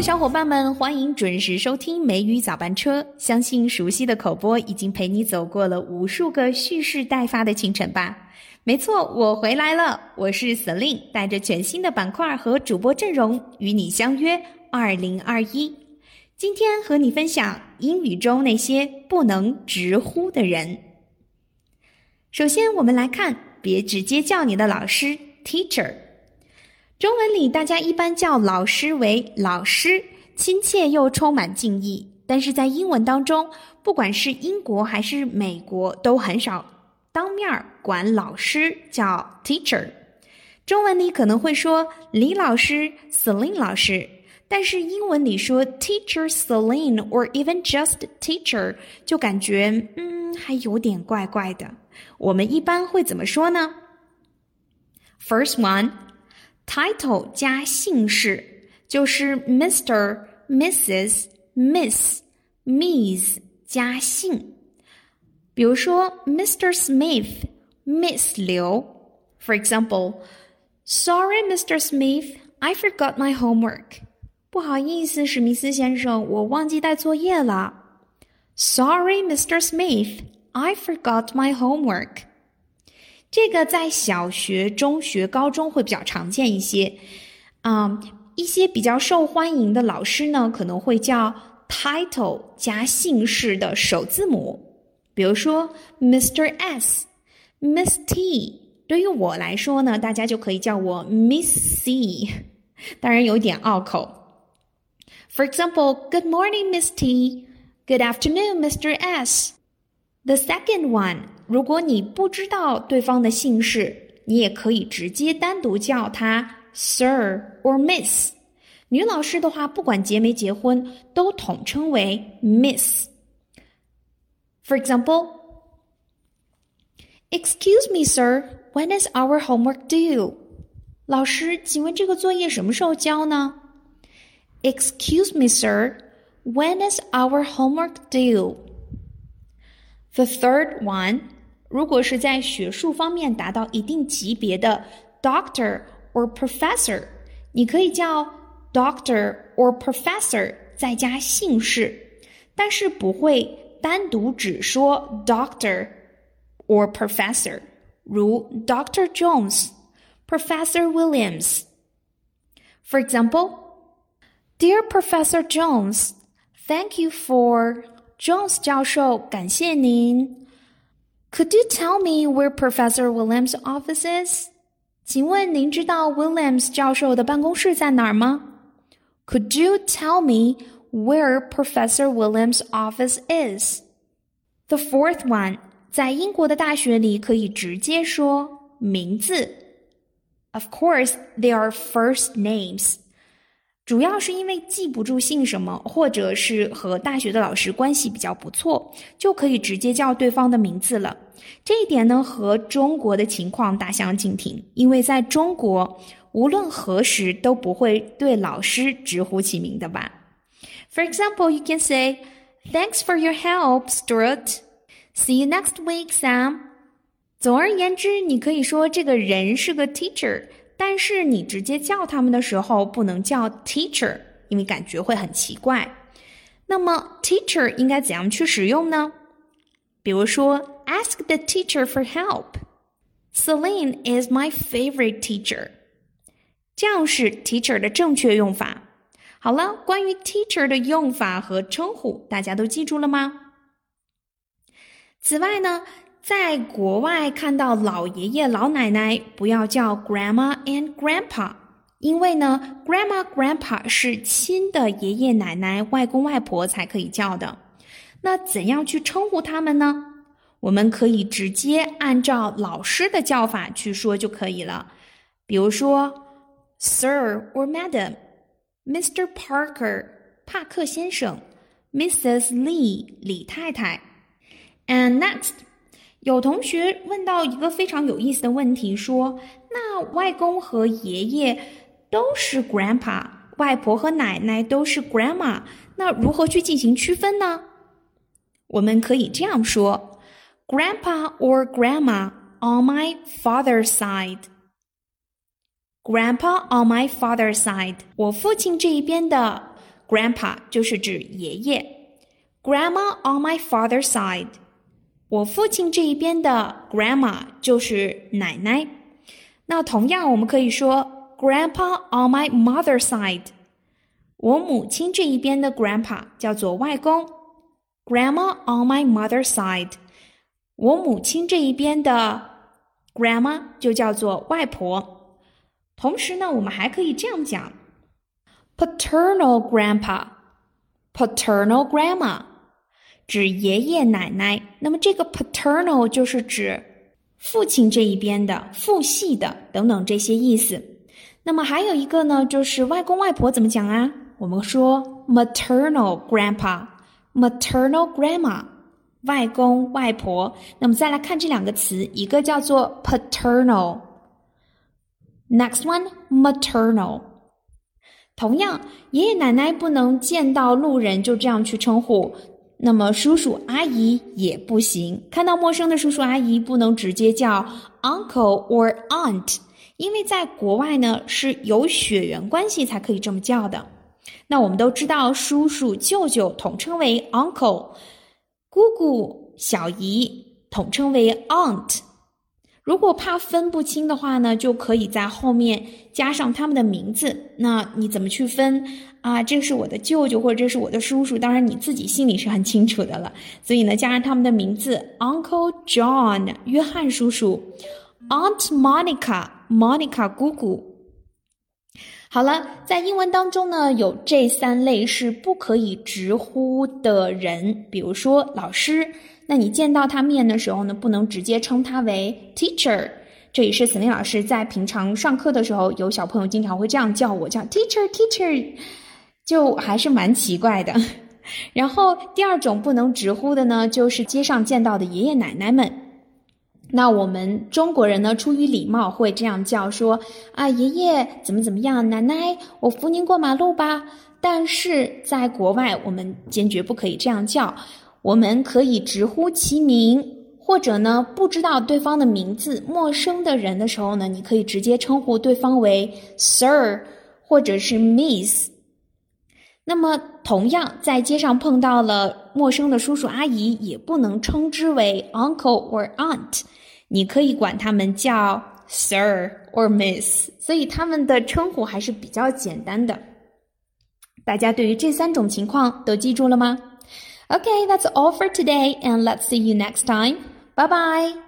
小伙伴们，欢迎准时收听美语早班车。相信熟悉的口播已经陪你走过了无数个蓄势待发的清晨吧？没错，我回来了，我是 Selin，带着全新的板块和主播阵容与你相约二零二一。今天和你分享英语中那些不能直呼的人。首先，我们来看，别直接叫你的老师 teacher。中文里，大家一般叫老师为老师，亲切又充满敬意。但是在英文当中，不管是英国还是美国，都很少当面管老师叫 teacher。中文里可能会说李老师、Celine 老师，但是英文里说 teacher Celine or even just teacher，就感觉嗯还有点怪怪的。我们一般会怎么说呢？First one。title 加姓氏就是 Mr、Mrs、Miss、Miss 加姓。比如说 Mr. Smith、Miss 刘。For example, Sorry, Mr. Smith, I forgot my homework. 不好意思，史密斯先生，我忘记带作业了。Sorry, Mr. Smith, I forgot my homework. 这个在小学、中学、高中会比较常见一些，啊，一些比较受欢迎的老师呢，可能会叫 title 加姓氏的首字母，比如说 Mr. S、Miss T。对于我来说呢，大家就可以叫我 Miss C，当然有一点拗口。For example, Good morning, Miss T. Good afternoon, Mr. S. The second one. 如果你不知道对方的姓氏，你也可以直接单独叫他 Sir or Miss。女老师的话，不管结没结婚，都统称为 Miss。For example, Excuse me, sir, when is our homework due? 老师，请问这个作业什么时候交呢？Excuse me, sir, when is our homework due? The third one. 如果是在学术方面达到一定级别的 doctor or professor，你可以叫 doctor or professor 再加姓氏，但是不会单独只说 doctor or professor，如 Doctor Jones、Professor Williams。For example, Dear Professor Jones, thank you for Jones 教授，感谢您。Could you tell me where Professor Williams' office is? 请问您知道 Williams 教授的办公室在哪儿吗？Could you tell me where Professor Williams' office is? The fourth one，在英国的大学里可以直接说名字。Of course, they are first names. 主要是因为记不住姓什么，或者是和大学的老师关系比较不错，就可以直接叫对方的名字了。这一点呢，和中国的情况大相径庭。因为在中国，无论何时都不会对老师直呼其名的吧。For example, you can say, "Thanks for your help, Stuart. See you next week, Sam." 总而言之，你可以说这个人是个 teacher。但是你直接叫他们的时候不能叫 teacher，因为感觉会很奇怪。那么 teacher 应该怎样去使用呢？比如说，ask the teacher for help。Celine is my favorite teacher。这样是 teacher 的正确用法。好了，关于 teacher 的用法和称呼，大家都记住了吗？此外呢？在国外看到老爷爷老奶奶，不要叫 grandma and grandpa，因为呢，grandma grandpa 是亲的爷爷奶奶、外公外婆才可以叫的。那怎样去称呼他们呢？我们可以直接按照老师的叫法去说就可以了。比如说，Sir or Madam，Mr. Parker，帕克先生，Mrs. Lee，李太太，and next。有同学问到一个非常有意思的问题，说：“那外公和爷爷都是 grandpa，外婆和奶奶都是 grandma，那如何去进行区分呢？”我们可以这样说：“Grandpa or grandma on my father's side。”Grandpa on my father's side，我父亲这一边的 grandpa 就是指爷爷，grandma on my father's side。我父亲这一边的 grandma 就是奶奶。那同样，我们可以说 grandpa on my mother's side。我母亲这一边的 grandpa 叫做外公，grandma on my mother's side。我母亲这一边的 grandma 就叫做外婆。同时呢，我们还可以这样讲：paternal grandpa，paternal grandma。指爷爷奶奶，那么这个 paternal 就是指父亲这一边的父系的等等这些意思。那么还有一个呢，就是外公外婆怎么讲啊？我们说 maternal grandpa，maternal grandma，外公外婆。那么再来看这两个词，一个叫做 paternal，next one maternal。同样，爷爷奶奶不能见到路人就这样去称呼。那么叔叔阿姨也不行，看到陌生的叔叔阿姨不能直接叫 uncle or aunt，因为在国外呢是有血缘关系才可以这么叫的。那我们都知道，叔叔舅舅统称为 uncle，姑姑小姨统称为 aunt。如果怕分不清的话呢，就可以在后面加上他们的名字。那你怎么去分啊？这是我的舅舅，或者这是我的叔叔。当然你自己心里是很清楚的了。所以呢，加上他们的名字：Uncle John，约翰叔叔；Aunt Monica，Monica 姑姑。好了，在英文当中呢，有这三类是不可以直呼的人，比如说老师。那你见到他面的时候呢，不能直接称他为 teacher。这也是沈林老师在平常上课的时候，有小朋友经常会这样叫我，叫 teacher teacher，就还是蛮奇怪的。然后第二种不能直呼的呢，就是街上见到的爷爷奶奶们。那我们中国人呢，出于礼貌会这样叫说啊，爷爷怎么怎么样，奶奶我扶您过马路吧。但是在国外，我们坚决不可以这样叫。我们可以直呼其名，或者呢，不知道对方的名字、陌生的人的时候呢，你可以直接称呼对方为 Sir 或者是 Miss。那么，同样在街上碰到了陌生的叔叔阿姨，也不能称之为 Uncle or Aunt，你可以管他们叫 Sir or Miss。所以他们的称呼还是比较简单的。大家对于这三种情况都记住了吗？Okay, that's all for today, and let's see you next time. Bye bye.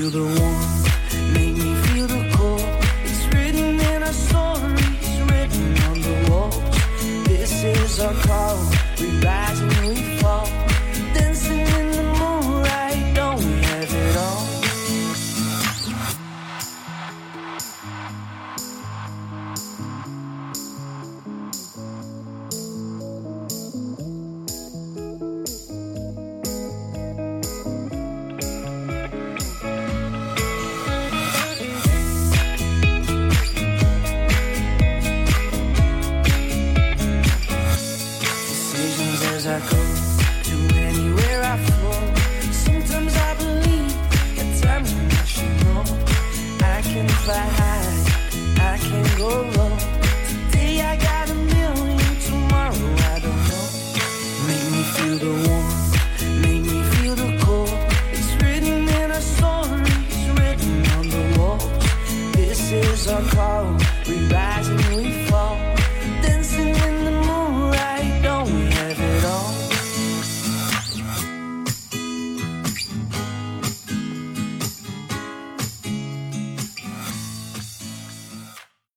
You're the one. Cause I go to anywhere I fall, Sometimes I believe. I can fly high, I can go low. Today I got a million, tomorrow I don't know. Make me feel the warmth, make me feel the cold. It's written in our written on the wall. This is our call, we rise and we fall.